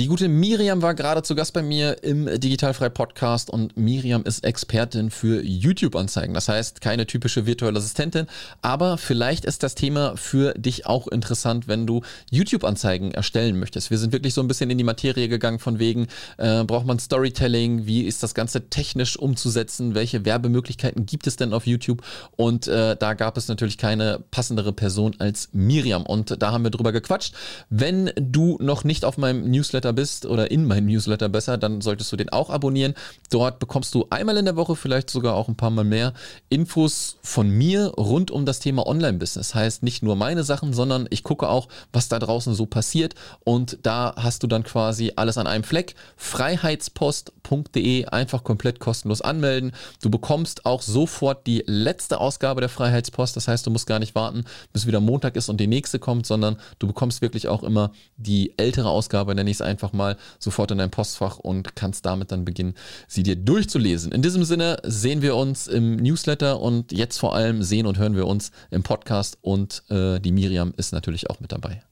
Die gute Miriam war gerade zu Gast bei mir im Digitalfrei Podcast und Miriam ist Expertin für YouTube-Anzeigen. Das heißt, keine typische virtuelle Assistentin, aber vielleicht ist das Thema für dich auch interessant, wenn du YouTube-Anzeigen erstellen möchtest. Wir sind wirklich so ein bisschen in die Materie gegangen von wegen, äh, braucht man Storytelling, wie ist das Ganze technisch umzusetzen, welche Werbemöglichkeiten gibt es denn auf YouTube und äh, da gab es natürlich keine passendere Person als Miriam und da haben wir drüber gequatscht. Wenn du noch nicht auf meinem Newsletter Newsletter bist oder in meinem Newsletter besser, dann solltest du den auch abonnieren. Dort bekommst du einmal in der Woche, vielleicht sogar auch ein paar Mal mehr, Infos von mir rund um das Thema Online-Business. Heißt nicht nur meine Sachen, sondern ich gucke auch, was da draußen so passiert. Und da hast du dann quasi alles an einem Fleck. Freiheitspost.de einfach komplett kostenlos anmelden. Du bekommst auch sofort die letzte Ausgabe der Freiheitspost. Das heißt, du musst gar nicht warten, bis wieder Montag ist und die nächste kommt, sondern du bekommst wirklich auch immer die ältere Ausgabe, nenne ich es einfach einfach mal sofort in dein Postfach und kannst damit dann beginnen, sie dir durchzulesen. In diesem Sinne sehen wir uns im Newsletter und jetzt vor allem sehen und hören wir uns im Podcast und äh, die Miriam ist natürlich auch mit dabei.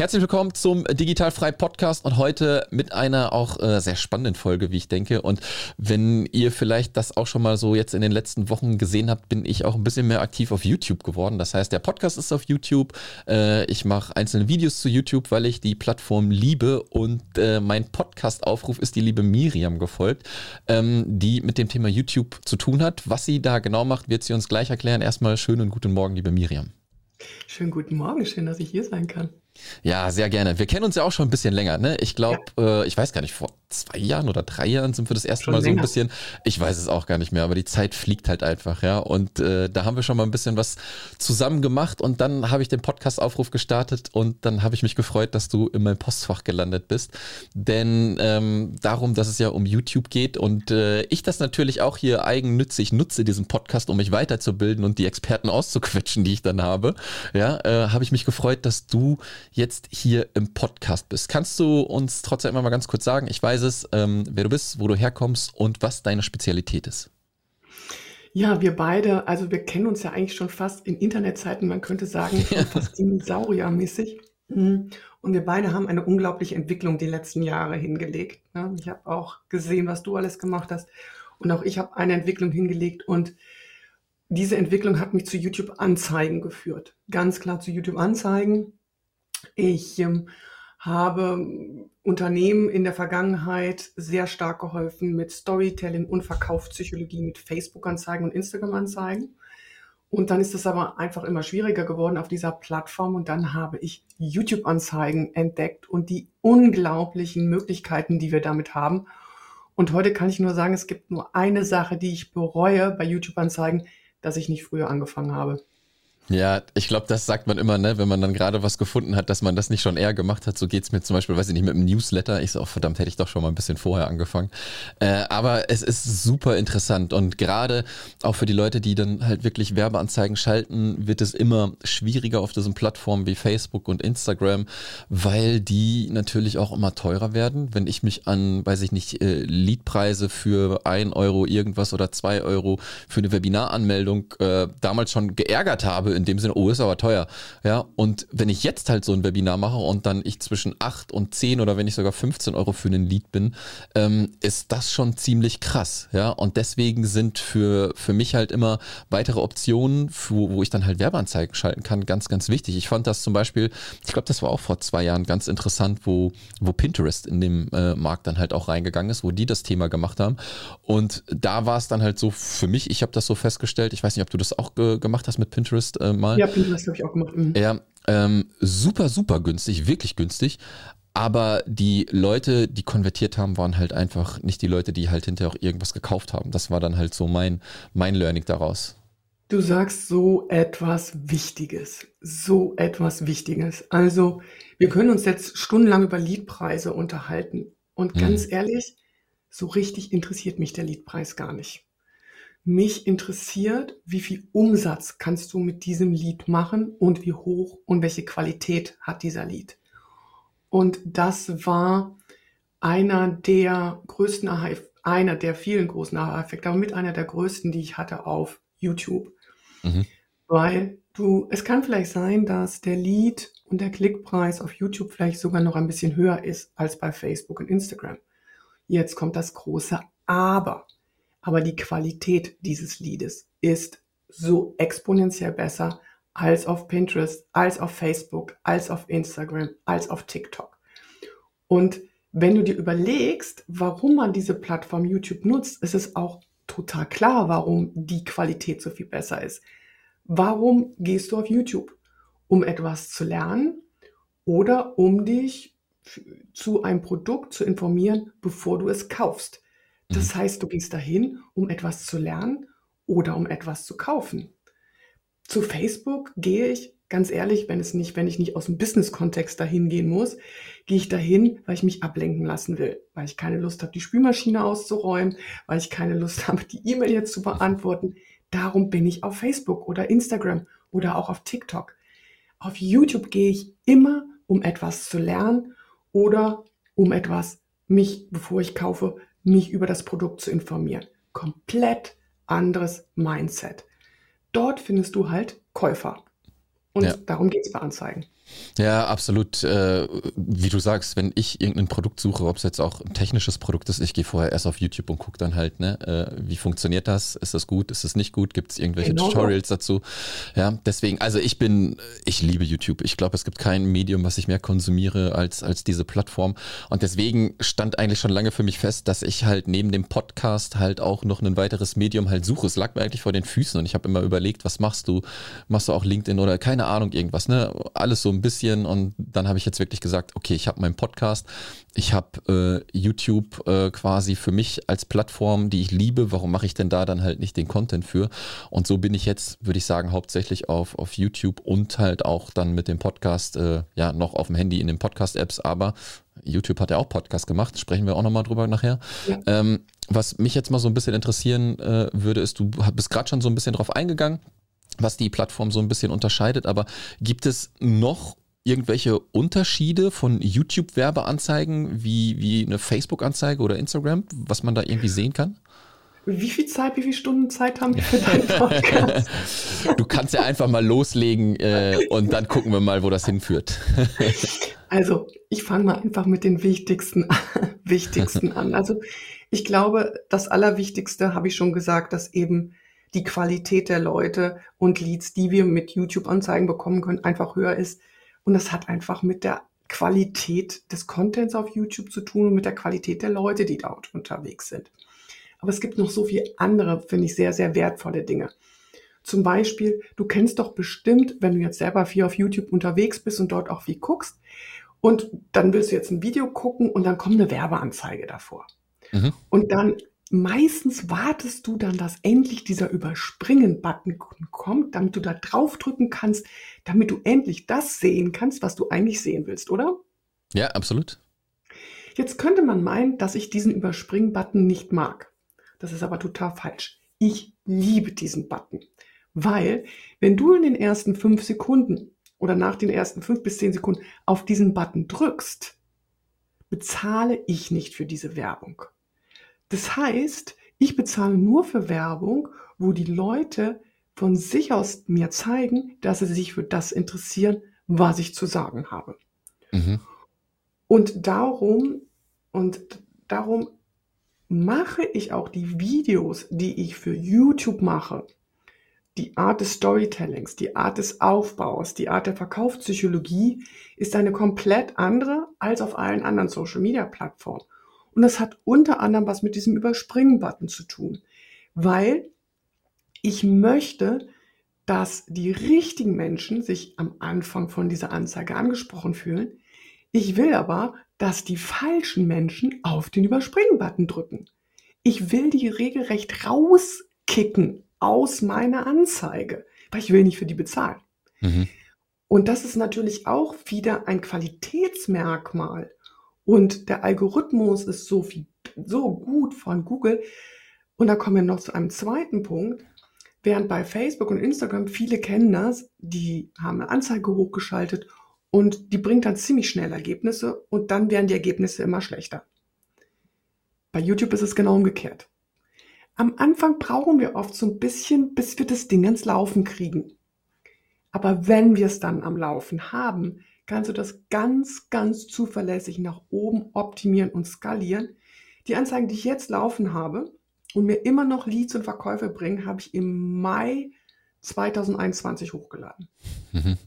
Herzlich willkommen zum Digitalfrei Podcast und heute mit einer auch äh, sehr spannenden Folge, wie ich denke. Und wenn ihr vielleicht das auch schon mal so jetzt in den letzten Wochen gesehen habt, bin ich auch ein bisschen mehr aktiv auf YouTube geworden. Das heißt, der Podcast ist auf YouTube. Äh, ich mache einzelne Videos zu YouTube, weil ich die Plattform liebe und äh, mein Podcast-Aufruf ist die liebe Miriam gefolgt, ähm, die mit dem Thema YouTube zu tun hat. Was sie da genau macht, wird sie uns gleich erklären. Erstmal schönen guten Morgen, liebe Miriam. Schönen guten Morgen, schön, dass ich hier sein kann. Ja, sehr gerne. Wir kennen uns ja auch schon ein bisschen länger, ne? Ich glaube, ja. äh, ich weiß gar nicht, vor zwei Jahren oder drei Jahren sind wir das erste schon Mal länger. so ein bisschen, ich weiß es auch gar nicht mehr, aber die Zeit fliegt halt einfach, ja. Und äh, da haben wir schon mal ein bisschen was zusammen gemacht und dann habe ich den Podcast-Aufruf gestartet und dann habe ich mich gefreut, dass du in meinem Postfach gelandet bist. Denn ähm, darum, dass es ja um YouTube geht und äh, ich das natürlich auch hier eigennützig nutze, diesen Podcast, um mich weiterzubilden und die Experten auszuquetschen, die ich dann habe, ja, äh, habe ich mich gefreut, dass du jetzt hier im Podcast bist. Kannst du uns trotzdem immer mal ganz kurz sagen, ich weiß es, ähm, wer du bist, wo du herkommst und was deine Spezialität ist? Ja, wir beide, also wir kennen uns ja eigentlich schon fast in Internetzeiten, man könnte sagen, ja. fast dinosauriermäßig. Mhm. Und wir beide haben eine unglaubliche Entwicklung die letzten Jahre hingelegt. Ne? Ich habe auch gesehen, was du alles gemacht hast. Und auch ich habe eine Entwicklung hingelegt. Und diese Entwicklung hat mich zu YouTube-Anzeigen geführt. Ganz klar zu YouTube-Anzeigen. Ich ähm, habe Unternehmen in der Vergangenheit sehr stark geholfen mit Storytelling und Verkaufspsychologie, mit Facebook-Anzeigen und Instagram-Anzeigen. Und dann ist es aber einfach immer schwieriger geworden auf dieser Plattform. Und dann habe ich YouTube-Anzeigen entdeckt und die unglaublichen Möglichkeiten, die wir damit haben. Und heute kann ich nur sagen, es gibt nur eine Sache, die ich bereue bei YouTube-Anzeigen, dass ich nicht früher angefangen habe. Ja, ich glaube, das sagt man immer, ne, wenn man dann gerade was gefunden hat, dass man das nicht schon eher gemacht hat. So geht's mir zum Beispiel, weiß ich nicht, mit einem Newsletter. Ich so, oh, verdammt, hätte ich doch schon mal ein bisschen vorher angefangen. Äh, aber es ist super interessant und gerade auch für die Leute, die dann halt wirklich Werbeanzeigen schalten, wird es immer schwieriger auf diesen Plattformen wie Facebook und Instagram, weil die natürlich auch immer teurer werden. Wenn ich mich an, weiß ich nicht, äh, Leadpreise für ein Euro irgendwas oder zwei Euro für eine Webinaranmeldung äh, damals schon geärgert habe in dem Sinne, oh, ist aber teuer. Ja, und wenn ich jetzt halt so ein Webinar mache und dann ich zwischen 8 und 10 oder wenn ich sogar 15 Euro für einen Lead bin, ähm, ist das schon ziemlich krass. Ja, und deswegen sind für, für mich halt immer weitere Optionen, für, wo ich dann halt Werbeanzeigen schalten kann, ganz, ganz wichtig. Ich fand das zum Beispiel, ich glaube, das war auch vor zwei Jahren ganz interessant, wo, wo Pinterest in dem äh, Markt dann halt auch reingegangen ist, wo die das Thema gemacht haben. Und da war es dann halt so für mich, ich habe das so festgestellt, ich weiß nicht, ob du das auch ge gemacht hast mit Pinterest, äh, mal. Ja, Pinterest habe ich auch gemacht. Mhm. Ja, ähm, super, super günstig, wirklich günstig. Aber die Leute, die konvertiert haben, waren halt einfach nicht die Leute, die halt hinterher auch irgendwas gekauft haben. Das war dann halt so mein, mein Learning daraus. Du sagst so etwas Wichtiges. So etwas Wichtiges. Also, wir können uns jetzt stundenlang über Liedpreise unterhalten. Und ganz hm. ehrlich, so richtig interessiert mich der Liedpreis gar nicht. Mich interessiert, wie viel Umsatz kannst du mit diesem Lied machen und wie hoch und welche Qualität hat dieser Lied. Und das war einer der größten einer der vielen großen Aha-Effekte, aber mit einer der größten, die ich hatte auf YouTube. Mhm. Weil Du, es kann vielleicht sein, dass der Lead und der Klickpreis auf YouTube vielleicht sogar noch ein bisschen höher ist als bei Facebook und Instagram. Jetzt kommt das große Aber. Aber die Qualität dieses Leads ist so exponentiell besser als auf Pinterest, als auf Facebook, als auf Instagram, als auf TikTok. Und wenn du dir überlegst, warum man diese Plattform YouTube nutzt, ist es auch total klar, warum die Qualität so viel besser ist. Warum gehst du auf YouTube? Um etwas zu lernen oder um dich zu einem Produkt zu informieren, bevor du es kaufst. Das mhm. heißt, du gehst dahin, um etwas zu lernen oder um etwas zu kaufen. Zu Facebook gehe ich, ganz ehrlich, wenn es nicht, wenn ich nicht aus dem Business-Kontext dahin gehen muss, gehe ich dahin, weil ich mich ablenken lassen will, weil ich keine Lust habe, die Spülmaschine auszuräumen, weil ich keine Lust habe, die E-Mail jetzt zu beantworten. Darum bin ich auf Facebook oder Instagram oder auch auf TikTok. Auf YouTube gehe ich immer, um etwas zu lernen oder um etwas, mich, bevor ich kaufe, mich über das Produkt zu informieren. Komplett anderes Mindset. Dort findest du halt Käufer. Und ja. darum geht es bei Anzeigen. Ja, absolut. Äh, wie du sagst, wenn ich irgendein Produkt suche, ob es jetzt auch ein technisches Produkt ist, ich gehe vorher erst auf YouTube und gucke dann halt, ne, äh, wie funktioniert das? Ist das gut? Ist das nicht gut? Gibt es irgendwelche genau. Tutorials dazu? Ja, deswegen, also ich bin, ich liebe YouTube. Ich glaube, es gibt kein Medium, was ich mehr konsumiere als, als diese Plattform. Und deswegen stand eigentlich schon lange für mich fest, dass ich halt neben dem Podcast halt auch noch ein weiteres Medium halt suche. Es lag mir eigentlich vor den Füßen und ich habe immer überlegt, was machst du? Machst du auch LinkedIn oder keine Ahnung, irgendwas, ne? Alles so ein bisschen und dann habe ich jetzt wirklich gesagt, okay, ich habe meinen Podcast, ich habe äh, YouTube äh, quasi für mich als Plattform, die ich liebe. Warum mache ich denn da dann halt nicht den Content für? Und so bin ich jetzt, würde ich sagen, hauptsächlich auf, auf YouTube und halt auch dann mit dem Podcast, äh, ja, noch auf dem Handy in den Podcast-Apps, aber YouTube hat ja auch Podcast gemacht, sprechen wir auch nochmal drüber nachher. Ja. Ähm, was mich jetzt mal so ein bisschen interessieren äh, würde, ist, du bist gerade schon so ein bisschen drauf eingegangen was die Plattform so ein bisschen unterscheidet. Aber gibt es noch irgendwelche Unterschiede von YouTube-Werbeanzeigen wie, wie eine Facebook-Anzeige oder Instagram, was man da irgendwie sehen kann? Wie viel Zeit, wie viele Stunden Zeit haben wir für deinen Podcast? du kannst ja einfach mal loslegen äh, und dann gucken wir mal, wo das hinführt. also, ich fange mal einfach mit den wichtigsten, wichtigsten an. Also, ich glaube, das Allerwichtigste habe ich schon gesagt, dass eben die Qualität der Leute und Leads, die wir mit YouTube-Anzeigen bekommen können, einfach höher ist. Und das hat einfach mit der Qualität des Contents auf YouTube zu tun und mit der Qualität der Leute, die dort unterwegs sind. Aber es gibt noch so viele andere, finde ich, sehr, sehr wertvolle Dinge. Zum Beispiel, du kennst doch bestimmt, wenn du jetzt selber viel auf YouTube unterwegs bist und dort auch viel guckst, und dann willst du jetzt ein Video gucken und dann kommt eine Werbeanzeige davor. Mhm. Und dann meistens wartest du dann, dass endlich dieser Überspringen-Button kommt, damit du da draufdrücken kannst, damit du endlich das sehen kannst, was du eigentlich sehen willst, oder? Ja, absolut. Jetzt könnte man meinen, dass ich diesen Überspringen-Button nicht mag. Das ist aber total falsch. Ich liebe diesen Button, weil wenn du in den ersten fünf Sekunden oder nach den ersten fünf bis zehn Sekunden auf diesen Button drückst, bezahle ich nicht für diese Werbung. Das heißt, ich bezahle nur für Werbung, wo die Leute von sich aus mir zeigen, dass sie sich für das interessieren, was ich zu sagen habe. Mhm. Und darum, und darum mache ich auch die Videos, die ich für YouTube mache, die Art des Storytellings, die Art des Aufbaus, die Art der Verkaufspsychologie ist eine komplett andere als auf allen anderen Social Media Plattformen. Und das hat unter anderem was mit diesem Überspringen-Button zu tun, weil ich möchte, dass die richtigen Menschen sich am Anfang von dieser Anzeige angesprochen fühlen. Ich will aber, dass die falschen Menschen auf den Überspringen-Button drücken. Ich will die regelrecht rauskicken aus meiner Anzeige, weil ich will nicht für die bezahlen. Mhm. Und das ist natürlich auch wieder ein Qualitätsmerkmal und der Algorithmus ist so viel, so gut von Google. Und da kommen wir noch zu einem zweiten Punkt. Während bei Facebook und Instagram viele kennen das, die haben eine Anzeige hochgeschaltet und die bringt dann ziemlich schnell Ergebnisse und dann werden die Ergebnisse immer schlechter. Bei YouTube ist es genau umgekehrt. Am Anfang brauchen wir oft so ein bisschen, bis wir das Ding ins Laufen kriegen. Aber wenn wir es dann am Laufen haben, kannst du das ganz, ganz zuverlässig nach oben optimieren und skalieren. Die Anzeigen, die ich jetzt laufen habe und mir immer noch Leads und Verkäufe bringen, habe ich im Mai 2021 hochgeladen. Mhm.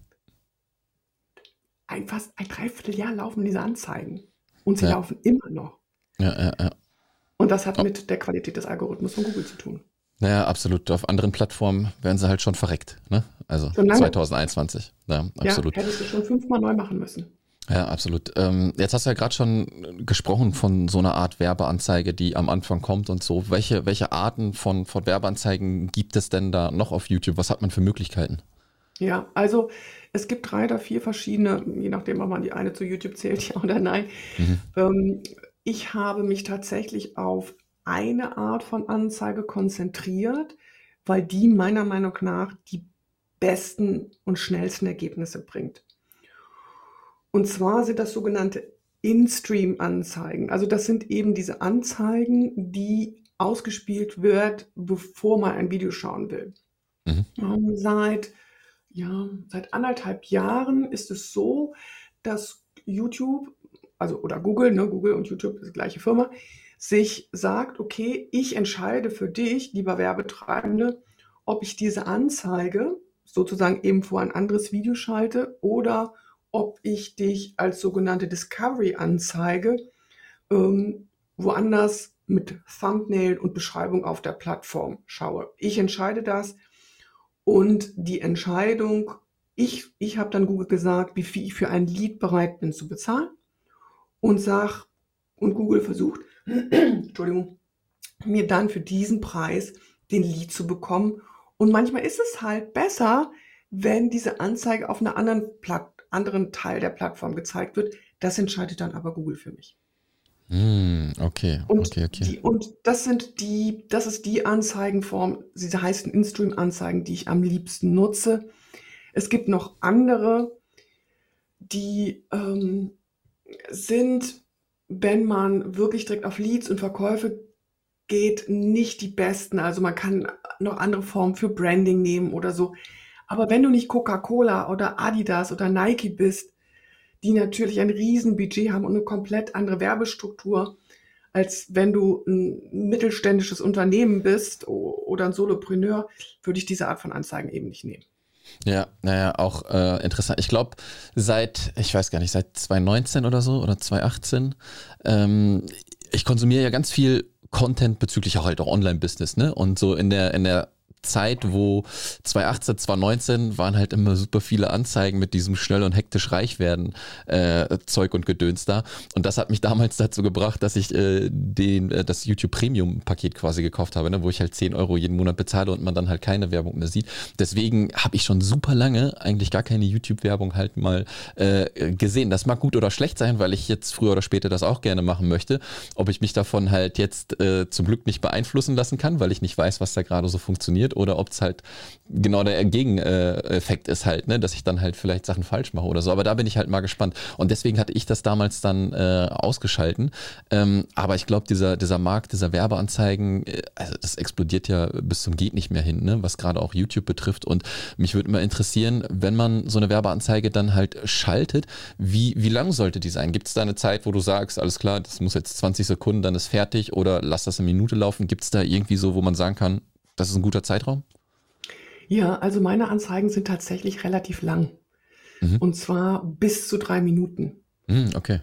Ein, fast ein Dreivierteljahr laufen diese Anzeigen und sie ja. laufen immer noch. Ja, ja, ja. Und das hat oh. mit der Qualität des Algorithmus von Google zu tun. Naja, absolut. Auf anderen Plattformen werden sie halt schon verreckt. Ne? Also 2021. Ja, absolut. Ja, hättest du schon fünfmal neu machen müssen. Ja, absolut. Ähm, jetzt hast du ja gerade schon gesprochen von so einer Art Werbeanzeige, die am Anfang kommt und so. Welche, welche Arten von, von Werbeanzeigen gibt es denn da noch auf YouTube? Was hat man für Möglichkeiten? Ja, also es gibt drei oder vier verschiedene, je nachdem, ob man die eine zu YouTube zählt, ja oder nein. Mhm. Ähm, ich habe mich tatsächlich auf eine Art von Anzeige konzentriert, weil die meiner Meinung nach die besten und schnellsten Ergebnisse bringt. Und zwar sind das sogenannte In-Stream-Anzeigen. Also das sind eben diese Anzeigen, die ausgespielt wird, bevor man ein Video schauen will. Mhm. Um, seit, ja, seit anderthalb Jahren ist es so, dass YouTube, also oder Google, ne, Google und YouTube ist die gleiche Firma, sich sagt, okay, ich entscheide für dich, lieber Werbetreibende, ob ich diese Anzeige sozusagen eben vor ein anderes Video schalte oder ob ich dich als sogenannte Discovery-Anzeige ähm, woanders mit Thumbnail und Beschreibung auf der Plattform schaue. Ich entscheide das und die Entscheidung, ich, ich habe dann Google gesagt, wie viel ich für ein Lead bereit bin zu bezahlen und sag, und Google versucht, Entschuldigung, mir dann für diesen Preis den Lead zu bekommen. Und manchmal ist es halt besser, wenn diese Anzeige auf einer anderen Plattform anderen Teil der Plattform gezeigt wird. Das entscheidet dann aber Google für mich. Mm, okay, und, okay, okay. Die, und das sind die, das ist die Anzeigenform, sie heißen In-Stream-Anzeigen, die ich am liebsten nutze. Es gibt noch andere, die ähm, sind, wenn man wirklich direkt auf Leads und Verkäufe geht, nicht die besten. Also man kann noch andere Formen für Branding nehmen oder so. Aber wenn du nicht Coca-Cola oder Adidas oder Nike bist, die natürlich ein Riesenbudget haben und eine komplett andere Werbestruktur, als wenn du ein mittelständisches Unternehmen bist oder ein Solopreneur, würde ich diese Art von Anzeigen eben nicht nehmen. Ja, naja, auch äh, interessant. Ich glaube, seit, ich weiß gar nicht, seit 2019 oder so oder 2018, ähm, ich konsumiere ja ganz viel Content bezüglich auch halt auch Online-Business, ne? Und so in der, in der Zeit, wo 2018, 2019 waren halt immer super viele Anzeigen mit diesem schnell und hektisch reich werden äh, Zeug und Gedöns da. Und das hat mich damals dazu gebracht, dass ich äh, den, äh, das YouTube Premium Paket quasi gekauft habe, ne, wo ich halt 10 Euro jeden Monat bezahle und man dann halt keine Werbung mehr sieht. Deswegen habe ich schon super lange eigentlich gar keine YouTube-Werbung halt mal äh, gesehen. Das mag gut oder schlecht sein, weil ich jetzt früher oder später das auch gerne machen möchte. Ob ich mich davon halt jetzt äh, zum Glück nicht beeinflussen lassen kann, weil ich nicht weiß, was da gerade so funktioniert oder ob es halt genau der Gegeneffekt ist halt, ne, dass ich dann halt vielleicht Sachen falsch mache oder so. Aber da bin ich halt mal gespannt. Und deswegen hatte ich das damals dann äh, ausgeschalten. Ähm, aber ich glaube, dieser, dieser Markt, dieser Werbeanzeigen, äh, also das explodiert ja bis zum geht nicht mehr hin, ne, was gerade auch YouTube betrifft. Und mich würde immer interessieren, wenn man so eine Werbeanzeige dann halt schaltet, wie, wie lang sollte die sein? Gibt es da eine Zeit, wo du sagst, alles klar, das muss jetzt 20 Sekunden, dann ist fertig oder lass das eine Minute laufen? Gibt es da irgendwie so, wo man sagen kann, das ist ein guter Zeitraum? Ja, also meine Anzeigen sind tatsächlich relativ lang. Mhm. Und zwar bis zu drei Minuten. Mhm, okay.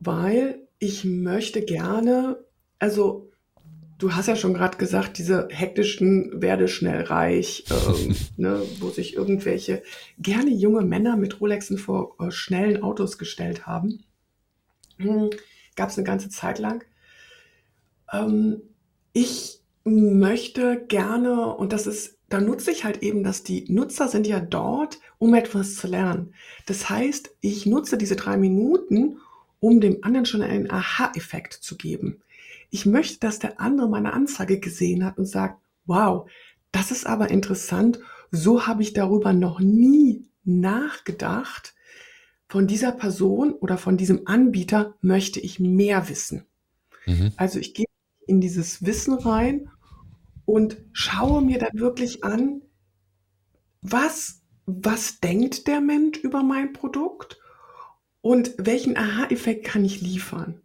Weil ich möchte gerne, also du hast ja schon gerade gesagt, diese hektischen werde schnell reich, ähm, ne, wo sich irgendwelche gerne junge Männer mit Rolexen vor äh, schnellen Autos gestellt haben. Hm, Gab es eine ganze Zeit lang. Ähm, ich möchte gerne, und das ist, da nutze ich halt eben, dass die Nutzer sind ja dort, um etwas zu lernen. Das heißt, ich nutze diese drei Minuten, um dem anderen schon einen Aha-Effekt zu geben. Ich möchte, dass der andere meine Anzeige gesehen hat und sagt, wow, das ist aber interessant. So habe ich darüber noch nie nachgedacht. Von dieser Person oder von diesem Anbieter möchte ich mehr wissen. Mhm. Also ich gehe in dieses Wissen rein und schaue mir dann wirklich an, was was denkt der Mensch über mein Produkt und welchen Aha-Effekt kann ich liefern?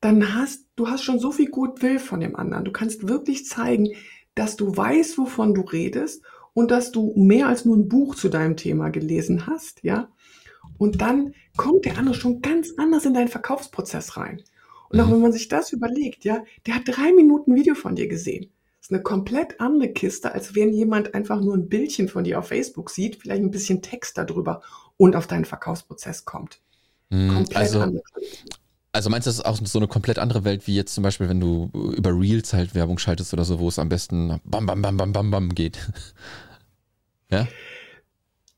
Dann hast du hast schon so viel Goodwill von dem anderen. Du kannst wirklich zeigen, dass du weißt, wovon du redest und dass du mehr als nur ein Buch zu deinem Thema gelesen hast, ja? Und dann kommt der andere schon ganz anders in deinen Verkaufsprozess rein. Und auch Mhm. wenn man sich das überlegt, ja, der hat drei Minuten Video von dir gesehen. Ist eine komplett andere Kiste, als wenn jemand einfach nur ein Bildchen von dir auf Facebook sieht, vielleicht ein bisschen Text darüber und auf deinen Verkaufsprozess kommt. Mhm. Komplett Also, andere. also meinst du, das ist auch so eine komplett andere Welt, wie jetzt zum Beispiel, wenn du über Reels halt Werbung schaltest oder so, wo es am besten bam, bam, bam, bam, bam, bam geht? Ja?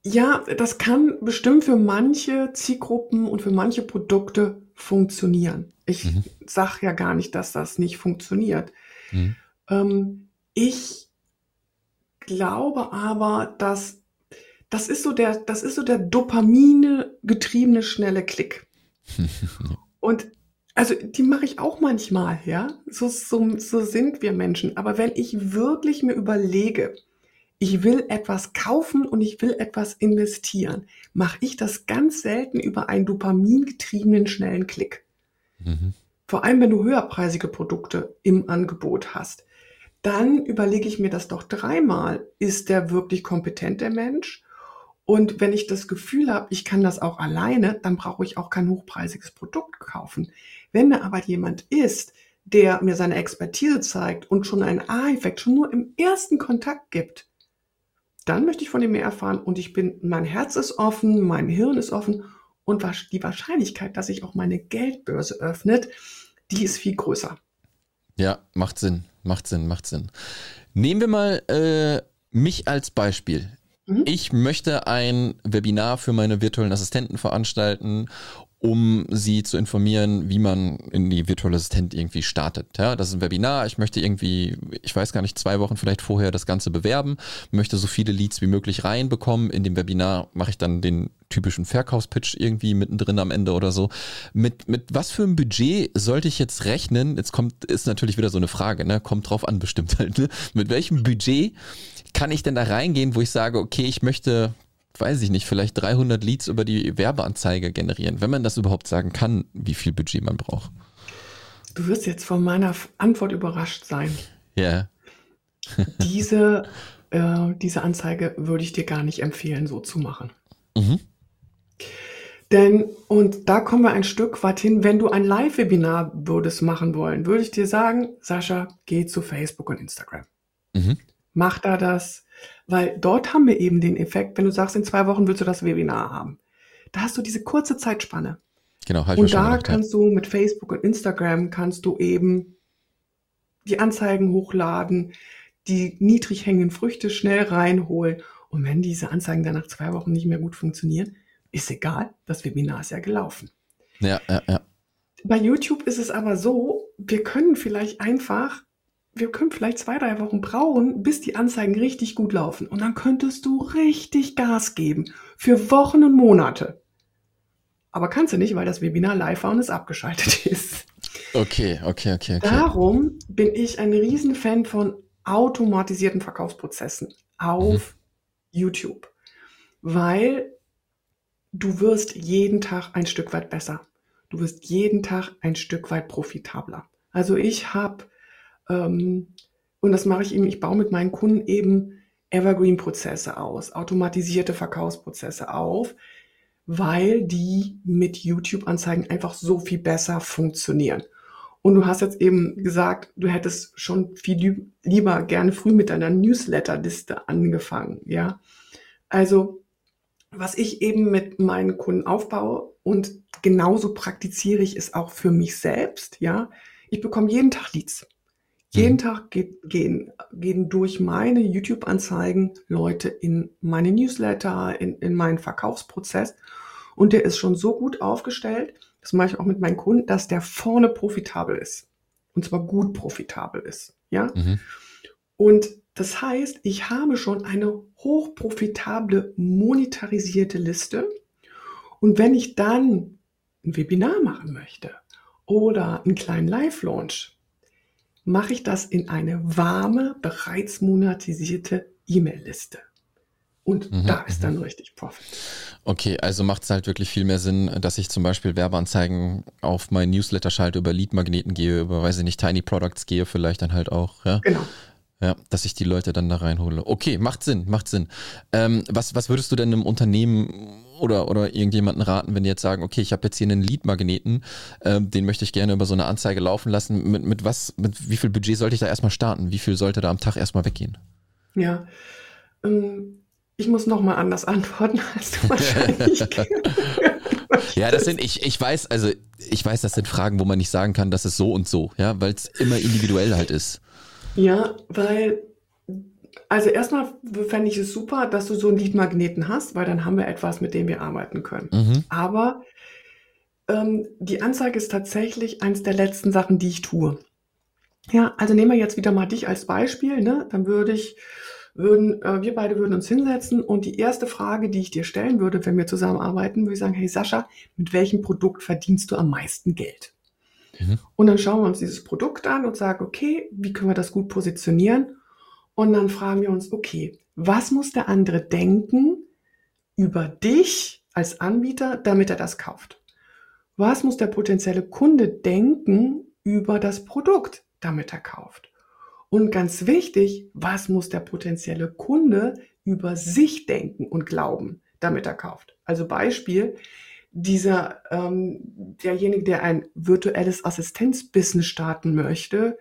Ja, das kann bestimmt für manche Zielgruppen und für manche Produkte funktionieren. Ich Mhm. sage ja gar nicht, dass das nicht funktioniert. Mhm. Ähm, ich glaube aber, dass das ist so der, das ist so der Dopamine getriebene schnelle Klick. Und also die mache ich auch manchmal, ja. So, so, so sind wir Menschen. Aber wenn ich wirklich mir überlege, ich will etwas kaufen und ich will etwas investieren, mache ich das ganz selten über einen dopamingetriebenen schnellen Klick. Mhm. Vor allem, wenn du höherpreisige Produkte im Angebot hast. Dann überlege ich mir das doch dreimal. Ist der wirklich kompetent, der Mensch? Und wenn ich das Gefühl habe, ich kann das auch alleine, dann brauche ich auch kein hochpreisiges Produkt kaufen. Wenn da aber jemand ist, der mir seine Expertise zeigt und schon einen A-Effekt schon nur im ersten Kontakt gibt, dann möchte ich von ihm mehr erfahren und ich bin, mein Herz ist offen, mein Hirn ist offen und die Wahrscheinlichkeit, dass sich auch meine Geldbörse öffnet, die ist viel größer. Ja, macht Sinn, macht Sinn, macht Sinn. Nehmen wir mal äh, mich als Beispiel. Mhm. Ich möchte ein Webinar für meine virtuellen Assistenten veranstalten, um sie zu informieren, wie man in die virtuelle Assistent irgendwie startet. Ja, das ist ein Webinar. Ich möchte irgendwie, ich weiß gar nicht, zwei Wochen vielleicht vorher das Ganze bewerben, möchte so viele Leads wie möglich reinbekommen. In dem Webinar mache ich dann den typischen Verkaufspitch irgendwie mittendrin am Ende oder so. Mit, mit was für einem Budget sollte ich jetzt rechnen? Jetzt kommt, ist natürlich wieder so eine Frage, ne? Kommt drauf an, bestimmt halt, ne? Mit welchem Budget kann ich denn da reingehen, wo ich sage, okay, ich möchte, weiß ich nicht, vielleicht 300 Leads über die Werbeanzeige generieren, wenn man das überhaupt sagen kann, wie viel Budget man braucht. Du wirst jetzt von meiner Antwort überrascht sein. Ja, Diese, äh, diese Anzeige würde ich dir gar nicht empfehlen, so zu machen. mhm. Denn, und da kommen wir ein Stück weit hin, wenn du ein Live-Webinar würdest machen wollen, würde ich dir sagen, Sascha, geh zu Facebook und Instagram. Mhm. Mach da das, weil dort haben wir eben den Effekt, wenn du sagst, in zwei Wochen willst du das Webinar haben. Da hast du diese kurze Zeitspanne. genau, habe ich Und da gedacht. Ja. kannst du mit Facebook und Instagram kannst du eben die Anzeigen hochladen, die niedrig hängenden Früchte schnell reinholen. Und wenn diese Anzeigen dann nach zwei Wochen nicht mehr gut funktionieren, ist egal, das Webinar ist ja gelaufen. Ja, ja, ja. Bei YouTube ist es aber so, wir können vielleicht einfach, wir können vielleicht zwei, drei Wochen brauchen, bis die Anzeigen richtig gut laufen. Und dann könntest du richtig Gas geben für Wochen und Monate. Aber kannst du nicht, weil das Webinar live war und es abgeschaltet ist. Okay, okay, okay, okay. Darum bin ich ein Riesenfan von automatisierten Verkaufsprozessen auf YouTube, weil du wirst jeden Tag ein Stück weit besser. Du wirst jeden Tag ein Stück weit profitabler. Also ich habe, ähm, und das mache ich eben, ich baue mit meinen Kunden eben Evergreen-Prozesse aus, automatisierte Verkaufsprozesse auf, weil die mit YouTube-Anzeigen einfach so viel besser funktionieren. Und du hast jetzt eben gesagt, du hättest schon viel lieb- lieber gerne früh mit deiner Newsletter-Liste angefangen, ja. Also, was ich eben mit meinen Kunden aufbaue und genauso praktiziere ich es auch für mich selbst, ja. Ich bekomme jeden Tag Leads. Jeden Mhm. Tag geht, gehen, gehen durch meine YouTube-Anzeigen Leute in meine Newsletter, in, in meinen Verkaufsprozess. Und der ist schon so gut aufgestellt, das mache ich auch mit meinen Kunden, dass der vorne profitabel ist. Und zwar gut profitabel ist. Ja. Mhm. Und das heißt, ich habe schon eine hochprofitable monetarisierte Liste. Und wenn ich dann ein Webinar machen möchte oder einen kleinen Live-Launch, mache ich das in eine warme, bereits monetarisierte E-Mail-Liste. Und Mhm, da ist mhm. dann richtig Profit. Okay, also macht es halt wirklich viel mehr Sinn, dass ich zum Beispiel Werbeanzeigen auf mein Newsletter schalte, über Leadmagneten gehe, über, weiß ich nicht, Tiny Products gehe, vielleicht dann halt auch, ja. Genau. Ja, dass ich die Leute dann da reinhole. Okay, macht Sinn, macht Sinn. Ähm, was, was würdest du denn einem Unternehmen oder, oder irgendjemanden raten, wenn die jetzt sagen, okay, ich habe jetzt hier einen Lead-Magneten, ähm, den möchte ich gerne über so eine Anzeige laufen lassen. Mit, mit was, mit wie viel Budget sollte ich da erstmal starten? Wie viel sollte da am Tag erstmal weggehen? Ja. Ähm, ich muss nochmal anders antworten, als du wahrscheinlich. Ja, das sind, ich, ich weiß, also ich weiß, das sind Fragen, wo man nicht sagen kann, das ist so und so, ja, weil es immer individuell halt ist. Ja, weil, also erstmal fände ich es super, dass du so einen Leadmagneten hast, weil dann haben wir etwas, mit dem wir arbeiten können. Mhm. Aber ähm, die Anzeige ist tatsächlich eins der letzten Sachen, die ich tue. Ja, also nehmen wir jetzt wieder mal dich als Beispiel, ne? Dann würde ich, würden, äh, wir beide würden uns hinsetzen und die erste Frage, die ich dir stellen würde, wenn wir zusammenarbeiten, würde ich sagen, hey Sascha, mit welchem Produkt verdienst du am meisten Geld? Mhm. Und dann schauen wir uns dieses Produkt an und sagen, okay, wie können wir das gut positionieren? Und dann fragen wir uns, okay, was muss der andere denken über dich als Anbieter, damit er das kauft? Was muss der potenzielle Kunde denken über das Produkt, damit er kauft? Und ganz wichtig, was muss der potenzielle Kunde über sich denken und glauben, damit er kauft? Also Beispiel, dieser, ähm, derjenige, der ein virtuelles Assistenzbusiness starten möchte,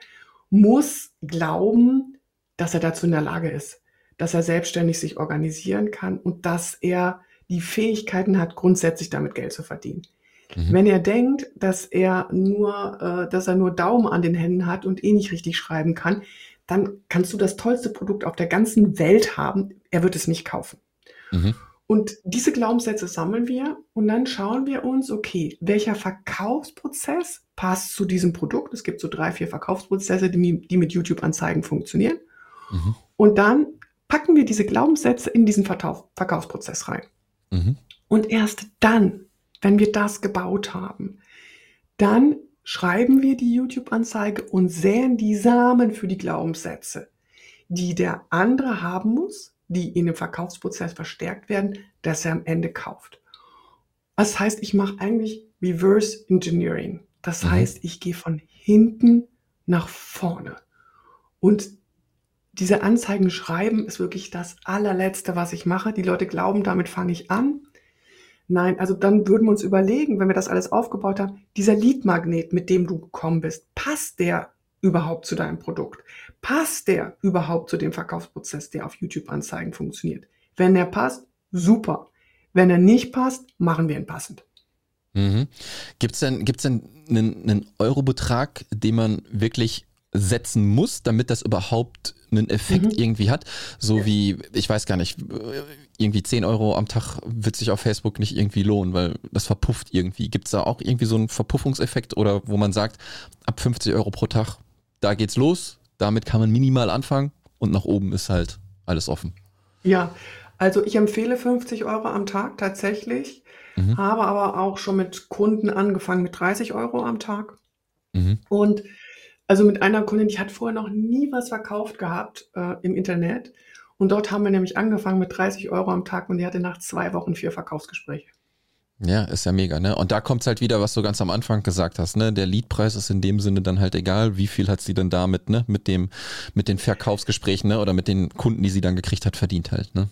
muss glauben, dass er dazu in der Lage ist, dass er selbstständig sich organisieren kann und dass er die Fähigkeiten hat, grundsätzlich damit Geld zu verdienen. Mhm. Wenn er denkt, dass er nur, äh, dass er nur Daumen an den Händen hat und eh nicht richtig schreiben kann, dann kannst du das tollste Produkt auf der ganzen Welt haben. Er wird es nicht kaufen. Mhm. Und diese Glaubenssätze sammeln wir und dann schauen wir uns, okay, welcher Verkaufsprozess passt zu diesem Produkt? Es gibt so drei, vier Verkaufsprozesse, die, die mit YouTube-Anzeigen funktionieren. Mhm. Und dann packen wir diese Glaubenssätze in diesen Verkauf, Verkaufsprozess rein. Mhm. Und erst dann, wenn wir das gebaut haben, dann schreiben wir die YouTube-Anzeige und säen die Samen für die Glaubenssätze, die der andere haben muss, die in dem Verkaufsprozess verstärkt werden, dass er am Ende kauft. Das heißt, ich mache eigentlich Reverse Engineering. Das Mhm. heißt, ich gehe von hinten nach vorne. Und diese Anzeigen schreiben ist wirklich das allerletzte, was ich mache. Die Leute glauben, damit fange ich an. Nein, also dann würden wir uns überlegen, wenn wir das alles aufgebaut haben, dieser Leadmagnet, mit dem du gekommen bist, passt der überhaupt zu deinem Produkt? Passt der überhaupt zu dem Verkaufsprozess, der auf YouTube-Anzeigen funktioniert? Wenn er passt, super. Wenn er nicht passt, machen wir ihn passend. Mhm. Gibt es denn, gibt's denn einen, einen Eurobetrag, den man wirklich setzen muss, damit das überhaupt einen Effekt Mhm. irgendwie hat? So wie, ich weiß gar nicht, irgendwie 10 Euro am Tag wird sich auf Facebook nicht irgendwie lohnen, weil das verpufft irgendwie. Gibt es da auch irgendwie so einen Verpuffungseffekt oder wo man sagt, ab 50 Euro pro Tag, da geht's los, damit kann man minimal anfangen und nach oben ist halt alles offen. Ja, also ich empfehle 50 Euro am Tag tatsächlich, Mhm. habe aber auch schon mit Kunden angefangen mit 30 Euro am Tag. Mhm. Und also mit einer Kundin, die hat vorher noch nie was verkauft gehabt äh, im Internet. Und dort haben wir nämlich angefangen mit 30 Euro am Tag und die hatte nach zwei Wochen vier Verkaufsgespräche. Ja, ist ja mega, ne? Und da kommt es halt wieder, was du ganz am Anfang gesagt hast, ne? Der Leadpreis ist in dem Sinne dann halt egal, wie viel hat sie denn damit, ne? Mit dem, mit den Verkaufsgesprächen, ne? Oder mit den Kunden, die sie dann gekriegt hat, verdient halt, ne?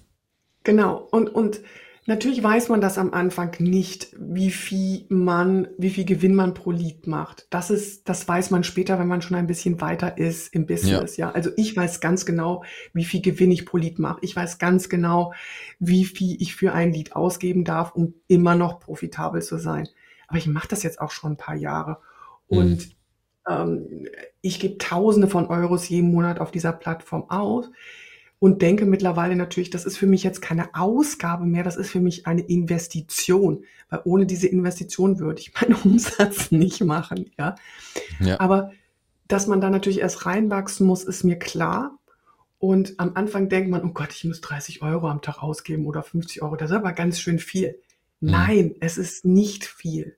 Genau. Und, und natürlich weiß man das am Anfang nicht, wie viel man, wie viel Gewinn man pro Lead macht. Das ist, das weiß man später, wenn man schon ein bisschen weiter ist im Business. Ja, also ich weiß ganz genau, wie viel Gewinn ich pro Lead mache. Ich weiß ganz genau, wie viel ich für ein Lead ausgeben darf, um immer noch profitabel zu sein. Aber ich mache das jetzt auch schon ein paar Jahre. Und ähm, ich gebe Tausende von Euros jeden Monat auf dieser Plattform aus und denke mittlerweile natürlich, das ist für mich jetzt keine Ausgabe mehr, das ist für mich eine Investition, weil ohne diese Investition würde ich meinen Umsatz nicht machen, ja. Ja. Aber dass man da natürlich erst reinwachsen muss, ist mir klar. Und am Anfang denkt man, oh Gott, ich muss 30 Euro am Tag ausgeben oder 50 Euro, das ist aber ganz schön viel. Mhm. Nein, es ist nicht viel.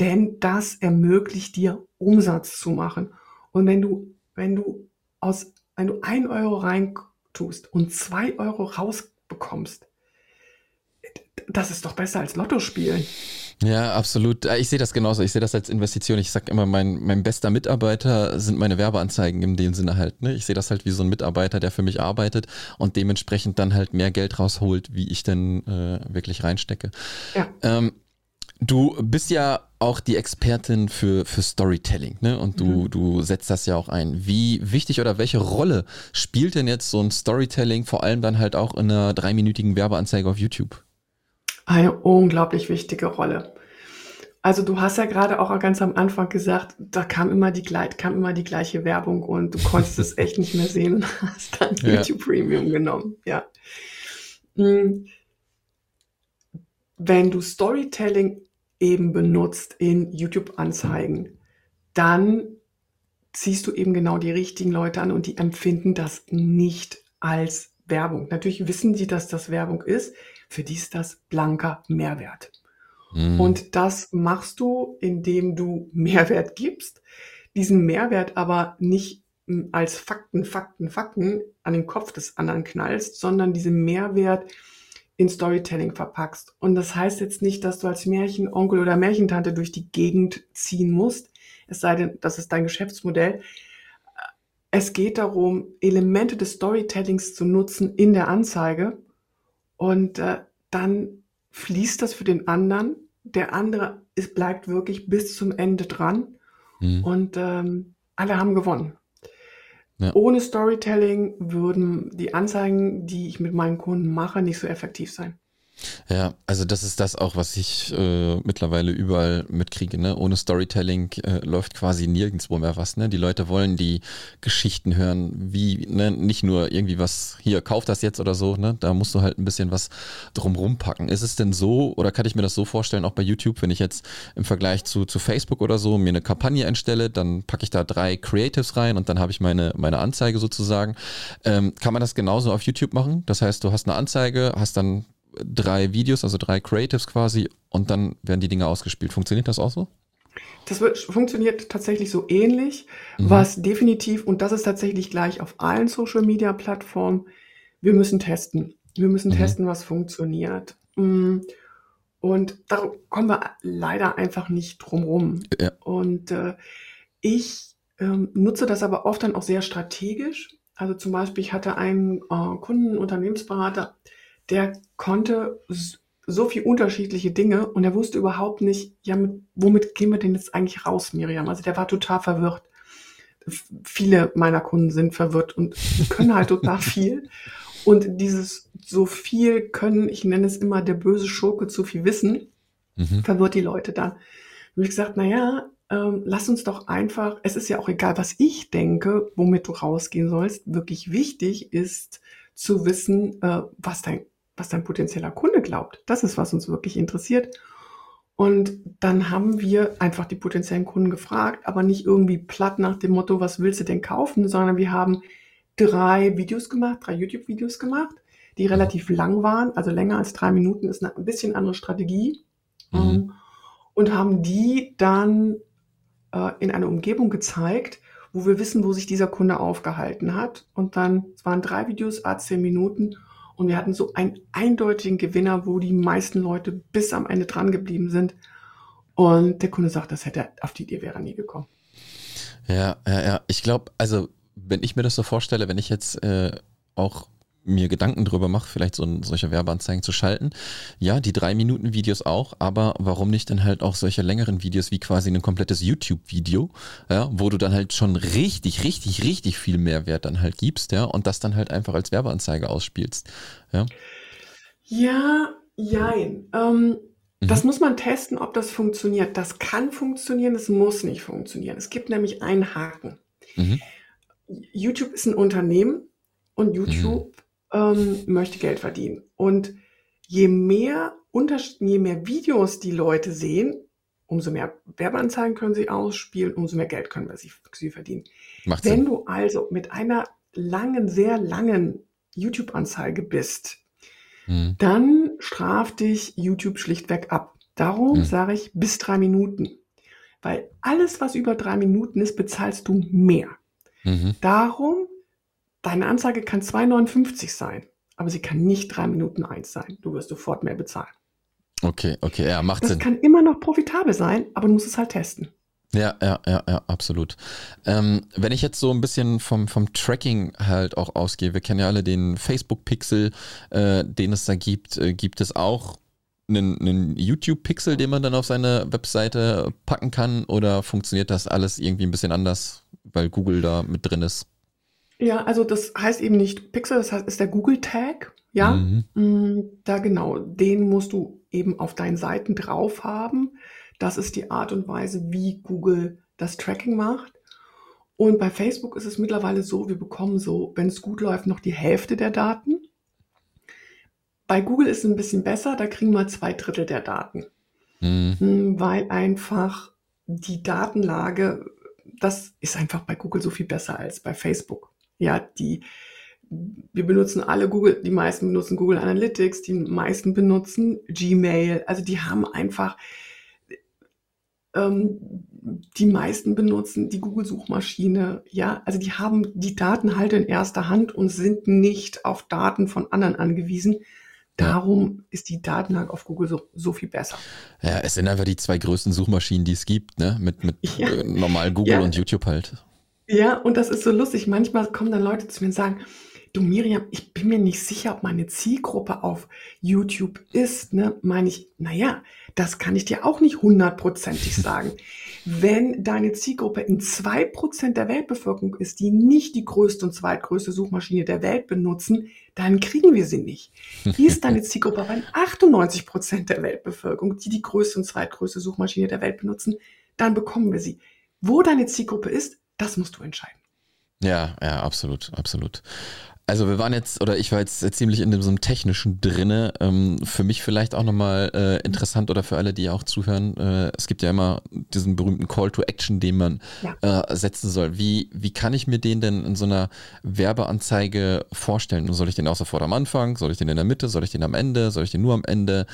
Denn das ermöglicht dir, Umsatz zu machen. Und wenn du, wenn du aus, wenn du ein Euro rein tust und zwei Euro rausbekommst, das ist doch besser als Lotto spielen. Ja, absolut. Äh, ich sehe das genauso. Ich sehe das als Investition. Ich sage immer, mein, mein bester Mitarbeiter sind meine Werbeanzeigen in dem Sinne halt. Ne? Ich sehe das halt wie so ein Mitarbeiter, der für mich arbeitet und dementsprechend dann halt mehr Geld rausholt, wie ich denn äh, wirklich reinstecke. Ja. Ähm, du bist ja auch die Expertin für, für Storytelling, ne? Und du, mhm. du setzt das ja auch ein. Wie wichtig oder welche Rolle spielt denn jetzt so ein Storytelling, vor allem dann halt auch in einer dreiminütigen Werbeanzeige auf YouTube? Eine unglaublich wichtige Rolle. Also du hast ja gerade auch ganz am Anfang gesagt, da kam immer die, kam immer die gleiche Werbung und du konntest es echt nicht mehr sehen und hast dann ja. YouTube Premium genommen. Ja. Hm. Wenn du Storytelling eben benutzt in YouTube-Anzeigen, dann ziehst du eben genau die richtigen Leute an und die empfinden das nicht als Werbung. Natürlich wissen die, dass das Werbung ist, für die ist das blanker Mehrwert. Mhm. Und das machst du, indem du Mehrwert gibst, diesen Mehrwert aber nicht hm, als Fakten, Fakten, Fakten an den Kopf des anderen knallst, sondern diesen Mehrwert in Storytelling verpackst. Und das heißt jetzt nicht, dass du als Märchenonkel oder Märchentante durch die Gegend ziehen musst, es sei denn, das ist dein Geschäftsmodell. Es geht darum, Elemente des Storytellings zu nutzen in der Anzeige und äh, dann fließt das für den anderen. Der andere ist, bleibt wirklich bis zum Ende dran mhm. und ähm, alle haben gewonnen. Ja. Ohne Storytelling würden die Anzeigen, die ich mit meinen Kunden mache, nicht so effektiv sein. Ja, also das ist das auch, was ich äh, mittlerweile überall mitkriege. Ne? Ohne Storytelling äh, läuft quasi nirgendwo mehr was. Ne? Die Leute wollen die Geschichten hören, wie ne? nicht nur irgendwie was hier kauf das jetzt oder so. Ne? Da musst du halt ein bisschen was drumrum packen. Ist es denn so oder kann ich mir das so vorstellen, auch bei YouTube, wenn ich jetzt im Vergleich zu, zu Facebook oder so mir eine Kampagne einstelle, dann packe ich da drei Creatives rein und dann habe ich meine meine Anzeige sozusagen. Ähm, kann man das genauso auf YouTube machen? Das heißt, du hast eine Anzeige, hast dann drei Videos, also drei Creatives quasi, und dann werden die Dinge ausgespielt. Funktioniert das auch so? Das wird, funktioniert tatsächlich so ähnlich, mhm. was definitiv, und das ist tatsächlich gleich auf allen Social Media Plattformen, wir müssen testen. Wir müssen mhm. testen, was funktioniert. Mm. Und da kommen wir leider einfach nicht drum rum. Ja. Und äh, ich ähm, nutze das aber oft dann auch sehr strategisch. Also zum Beispiel, ich hatte einen äh, Kunden, Unternehmensberater, der konnte so viel unterschiedliche Dinge und er wusste überhaupt nicht, ja, mit, womit gehen wir denn jetzt eigentlich raus, Miriam? Also der war total verwirrt. Viele meiner Kunden sind verwirrt und können halt total viel. Und dieses so viel können, ich nenne es immer der böse Schurke zu viel wissen, mhm. verwirrt die Leute dann. Und ich gesagt, naja, ähm, lass uns doch einfach, es ist ja auch egal, was ich denke, womit du rausgehen sollst. Wirklich wichtig ist zu wissen, äh, was dein was dein potenzieller Kunde glaubt. Das ist, was uns wirklich interessiert. Und dann haben wir einfach die potenziellen Kunden gefragt, aber nicht irgendwie platt nach dem Motto, was willst du denn kaufen, sondern wir haben drei Videos gemacht, drei YouTube-Videos gemacht, die relativ lang waren, also länger als drei Minuten ist eine ein bisschen andere Strategie. Mhm. Ähm, und haben die dann äh, in einer Umgebung gezeigt, wo wir wissen, wo sich dieser Kunde aufgehalten hat. Und dann, es waren drei Videos, a zehn Minuten und wir hatten so einen eindeutigen Gewinner, wo die meisten Leute bis am Ende dran geblieben sind. Und der Kunde sagt, das hätte auf die Idee wäre nie gekommen. Ja, ja, ja. Ich glaube, also wenn ich mir das so vorstelle, wenn ich jetzt äh, auch mir Gedanken drüber mache, vielleicht so ein, solche Werbeanzeigen zu schalten. Ja, die drei Minuten Videos auch, aber warum nicht dann halt auch solche längeren Videos wie quasi ein komplettes YouTube-Video, ja, wo du dann halt schon richtig, richtig, richtig viel Mehrwert dann halt gibst, ja, und das dann halt einfach als Werbeanzeige ausspielst, ja. Ja, jein. Ähm, mhm. Das muss man testen, ob das funktioniert. Das kann funktionieren, es muss nicht funktionieren. Es gibt nämlich einen Haken. Mhm. YouTube ist ein Unternehmen und YouTube mhm ähm, möchte Geld verdienen. Und je mehr, je mehr Videos die Leute sehen, umso mehr Werbeanzeigen können sie ausspielen, umso mehr Geld können wir sie, sie verdienen. Macht Wenn Sinn. du also mit einer langen, sehr langen YouTube-Anzeige bist, mhm. dann straft dich YouTube schlichtweg ab. Darum mhm. sage ich bis drei Minuten. Weil alles, was über drei Minuten ist, bezahlst du mehr. Mhm. Darum Deine Anzeige kann 2,59 sein, aber sie kann nicht 3 Minuten 1 sein. Du wirst sofort mehr bezahlen. Okay, okay, ja, macht Das Sinn. kann immer noch profitabel sein, aber du musst es halt testen. Ja, ja, ja, ja, absolut. Ähm, wenn ich jetzt so ein bisschen vom, vom Tracking halt auch ausgehe, wir kennen ja alle den Facebook-Pixel, äh, den es da gibt. Äh, gibt es auch einen, einen YouTube-Pixel, den man dann auf seine Webseite packen kann? Oder funktioniert das alles irgendwie ein bisschen anders, weil Google da mit drin ist? Ja, also das heißt eben nicht Pixel, das heißt, ist der Google Tag. Ja, Mhm. Mm, da genau, den musst du eben auf deinen Seiten drauf haben. Das ist die Art und Weise, wie Google das Tracking macht. Und bei Facebook ist es mittlerweile so, wir bekommen so, wenn es gut läuft, noch die Hälfte der Daten. Bei Google ist es ein bisschen besser, da kriegen wir zwei Drittel der Daten. Mhm. Mm, Weil einfach die Datenlage, das ist einfach bei Google so viel besser als bei Facebook. Ja, die, wir benutzen alle Google, die meisten benutzen Google Analytics, die meisten benutzen Gmail. Also die haben einfach, ähm, die meisten benutzen die Google-Suchmaschine. Ja, also die haben die Daten halt in erster Hand und sind nicht auf Daten von anderen angewiesen. Darum ist die Datenlage auf Google so, so viel besser. Ja, es sind einfach die zwei größten Suchmaschinen, die es gibt, ne? Mit, mit Ja. äh, normal Google Ja. und YouTube halt. Ja, und das ist so lustig. Manchmal kommen dann Leute zu mir und sagen, du Miriam, ich bin mir nicht sicher, ob meine Zielgruppe auf YouTube ist. Ne? Meine ich, naja, das kann ich dir auch nicht hundertprozentig sagen. Wenn deine Zielgruppe in zwei Prozent der Weltbevölkerung ist, die nicht die größte und zweitgrößte Suchmaschine der Welt benutzen, dann kriegen wir sie nicht. Ist deine Zielgruppe aber in 98 Prozent der Weltbevölkerung, die die größte und zweitgrößte Suchmaschine der Welt benutzen, dann bekommen wir sie. Wo deine Zielgruppe ist, das musst du entscheiden. Ja, ja, absolut, absolut. Also wir waren jetzt, oder ich war jetzt ziemlich in so einem technischen drinne. Ähm, für mich vielleicht auch nochmal äh, interessant oder für alle, die auch zuhören. Äh, es gibt ja immer diesen berühmten Call to Action, den man Ja. äh, setzen soll. Wie, wie kann ich mir den denn in so einer Werbeanzeige vorstellen? Soll ich den auch sofort am Anfang? Soll ich den in der Mitte? Soll ich den am Ende? Soll ich den nur am Ende?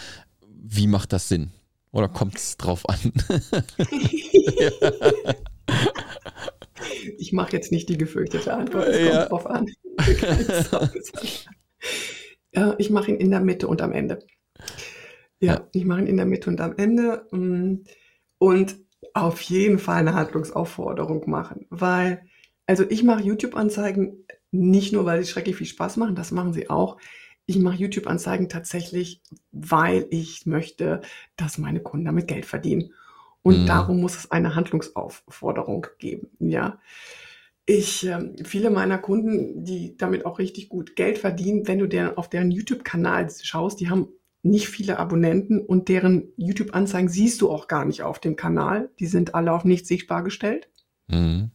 Wie macht das Sinn? Oder kommt es drauf an? Ich mache jetzt nicht die gefürchtete Antwort, es Ja. kommt drauf an. Ja, ich mache ihn in der Mitte und am Ende. Ja, Ja. ich mache ihn in der Mitte und am Ende mm, und auf jeden Fall eine Handlungsaufforderung machen, weil, also ich mache YouTube-Anzeigen nicht nur, weil sie schrecklich viel Spaß machen, das machen sie auch. Ich mache YouTube-Anzeigen tatsächlich, weil ich möchte, dass meine Kunden damit Geld verdienen. Und Mhm. darum muss es eine Handlungsaufforderung geben. Ja, ich, ähm, viele meiner Kunden, die damit auch richtig gut Geld verdienen, wenn du deren, auf deren YouTube-Kanal schaust, die haben nicht viele Abonnenten und deren YouTube-Anzeigen siehst du auch gar nicht auf dem Kanal. Die sind alle auf nicht sichtbar gestellt. Mhm.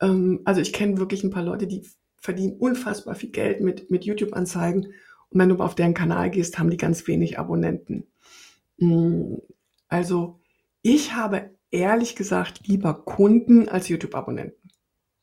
Ähm, also ich kenne wirklich ein paar Leute, die verdienen unfassbar viel Geld mit, mit YouTube-Anzeigen. Und wenn du auf deren Kanal gehst, haben die ganz wenig Abonnenten. Mm, Also ich habe ehrlich gesagt lieber Kunden als YouTube-Abonnenten.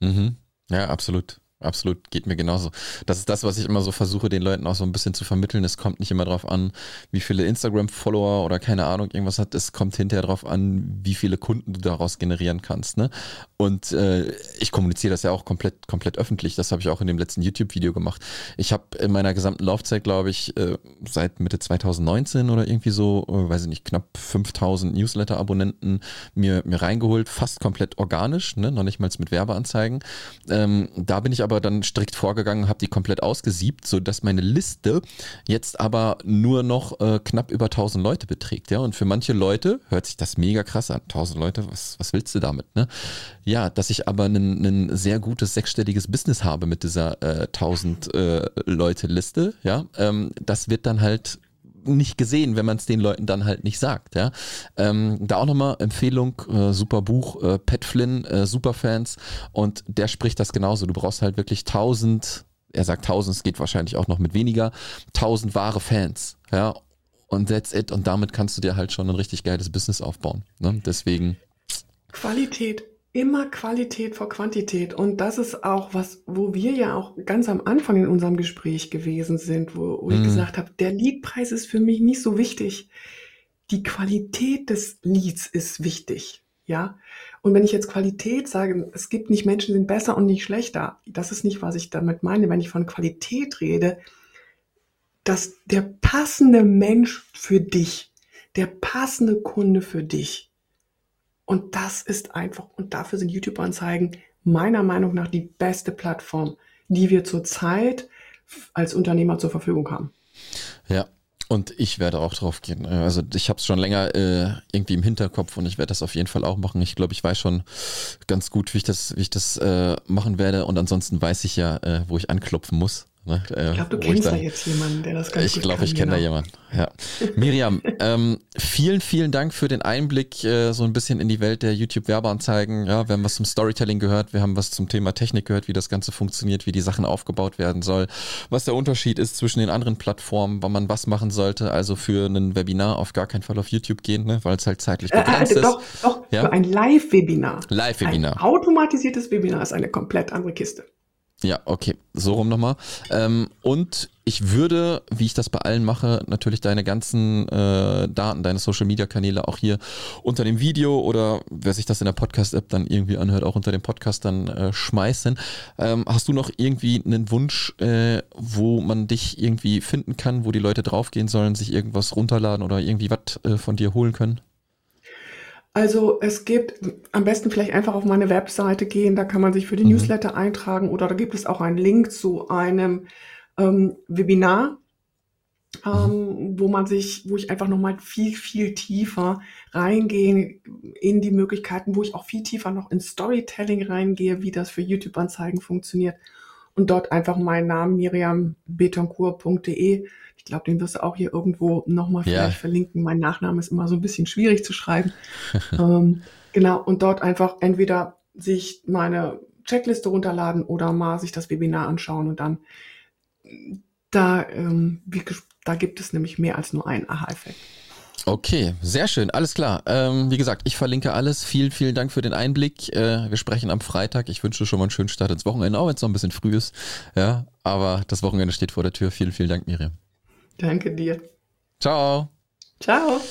Mhm. Ja, absolut. Absolut, geht mir genauso. Das ist das, was ich immer so versuche, den Leuten auch so ein bisschen zu vermitteln. Es kommt nicht immer drauf an, wie viele Instagram-Follower oder keine Ahnung, irgendwas hat. Es kommt hinterher drauf an, wie viele Kunden du daraus generieren kannst. Ne? Und äh, ich kommuniziere das ja auch komplett, komplett öffentlich. Das habe ich auch in dem letzten YouTube-Video gemacht. Ich habe in meiner gesamten Laufzeit, glaube ich, äh, seit Mitte 2019 oder irgendwie so, äh, weiß ich nicht, knapp 5000 Newsletter-Abonnenten mir, mir reingeholt, fast komplett organisch, ne? noch nicht mal mit Werbeanzeigen. Ähm, da bin ich aber dann strikt vorgegangen, habe die komplett ausgesiebt, sodass meine Liste jetzt aber nur noch äh, knapp über 1000 Leute beträgt. Ja? Und für manche Leute hört sich das mega krass an. 1000 Leute, was, was willst du damit? Ne? Ja, dass ich aber ein sehr gutes sechsstelliges Business habe mit dieser äh, 1000 äh, Leute Liste, ja, ähm, das wird dann halt nicht gesehen, wenn man es den Leuten dann halt nicht sagt. Ja? Ähm, da auch nochmal Empfehlung, äh, super Buch, äh, Pat Flynn, äh, super Fans und der spricht das genauso. Du brauchst halt wirklich 1000, er sagt 1000, es geht wahrscheinlich auch noch mit weniger, 1000 wahre Fans. Ja, und that's it. Und damit kannst du dir halt schon ein richtig geiles Business aufbauen. Ne? Deswegen. Qualität, immer Qualität vor Quantität. Und das ist auch was, wo wir ja auch ganz am Anfang in unserem Gespräch gewesen sind, wo, wo ich Mhm. gesagt habe, der Leadpreis ist für mich nicht so wichtig. Die Qualität des Leads ist wichtig. Ja. Und wenn ich jetzt Qualität sage, es gibt nicht Menschen, die sind besser und nicht schlechter. Das ist nicht, was ich damit meine. Wenn ich von Qualität rede, dass der passende Mensch für dich der passende Kunde für dich. Und das ist einfach, und dafür sind YouTube-Anzeigen meiner Meinung nach die beste Plattform, die wir zurzeit als Unternehmer zur Verfügung haben. Ja, und ich werde auch drauf gehen. Also ich habe es schon länger äh, irgendwie im Hinterkopf und ich werde das auf jeden Fall auch machen. Ich glaube, ich weiß schon ganz gut, wie ich das, wie ich das äh, machen werde. Und ansonsten weiß ich ja, äh, wo ich anklopfen muss. Ne? Äh, ich glaube, du kennst da jetzt jemanden, der das ganz ich glaube, ich kenne genau. da jemanden. Ja. Miriam, ähm, vielen, vielen Dank für den Einblick äh, so ein bisschen in die Welt der YouTube-Werbeanzeigen. Ja, wir haben was zum Storytelling gehört, wir haben was zum Thema Technik gehört, wie das Ganze funktioniert, wie die Sachen aufgebaut werden soll, was der Unterschied ist zwischen den anderen Plattformen, wann man was machen sollte. Also für ein Webinar auf gar keinen Fall auf YouTube gehen, ne, weil es halt zeitlich begrenzt äh, äh, doch, ist. Doch, ja? für ein Live-Webinar. Live-Webinar. Ein automatisiertes Webinar ist eine komplett andere Kiste. Ja, okay, so rum nochmal. Ähm, und ich würde, wie ich das bei allen mache, natürlich deine ganzen äh, Daten, deine Social-Media-Kanäle auch hier unter dem Video oder wer sich das in der Podcast-App dann irgendwie anhört, auch unter dem Podcast dann äh, schmeißen. Ähm, hast du noch irgendwie einen Wunsch, äh, wo man dich irgendwie finden kann, wo die Leute draufgehen sollen, sich irgendwas runterladen oder irgendwie was äh, von dir holen können? Also es gibt am besten vielleicht einfach auf meine Webseite gehen, da kann man sich für die mhm. Newsletter eintragen oder da gibt es auch einen Link zu einem ähm, Webinar, ähm, wo man sich, wo ich einfach nochmal viel, viel tiefer reingehe in die Möglichkeiten, wo ich auch viel tiefer noch in Storytelling reingehe, wie das für YouTube-Anzeigen funktioniert und dort einfach meinen Namen miriambetoncourt.de glaube, den wirst du auch hier irgendwo nochmal vielleicht ja. verlinken. Mein Nachname ist immer so ein bisschen schwierig zu schreiben. ähm, genau, und dort einfach entweder sich meine Checkliste runterladen oder mal sich das Webinar anschauen und dann da, ähm, wie, da gibt es nämlich mehr als nur einen Aha-Effekt. Okay, sehr schön, alles klar. Ähm, wie gesagt, ich verlinke alles. Vielen, vielen Dank für den Einblick. Äh, wir sprechen am Freitag. Ich wünsche schon mal einen schönen Start ins Wochenende, auch wenn es noch ein bisschen früh ist. Ja, aber das Wochenende steht vor der Tür. Vielen, vielen Dank, Miriam. Danke dir. Ciao. Ciao.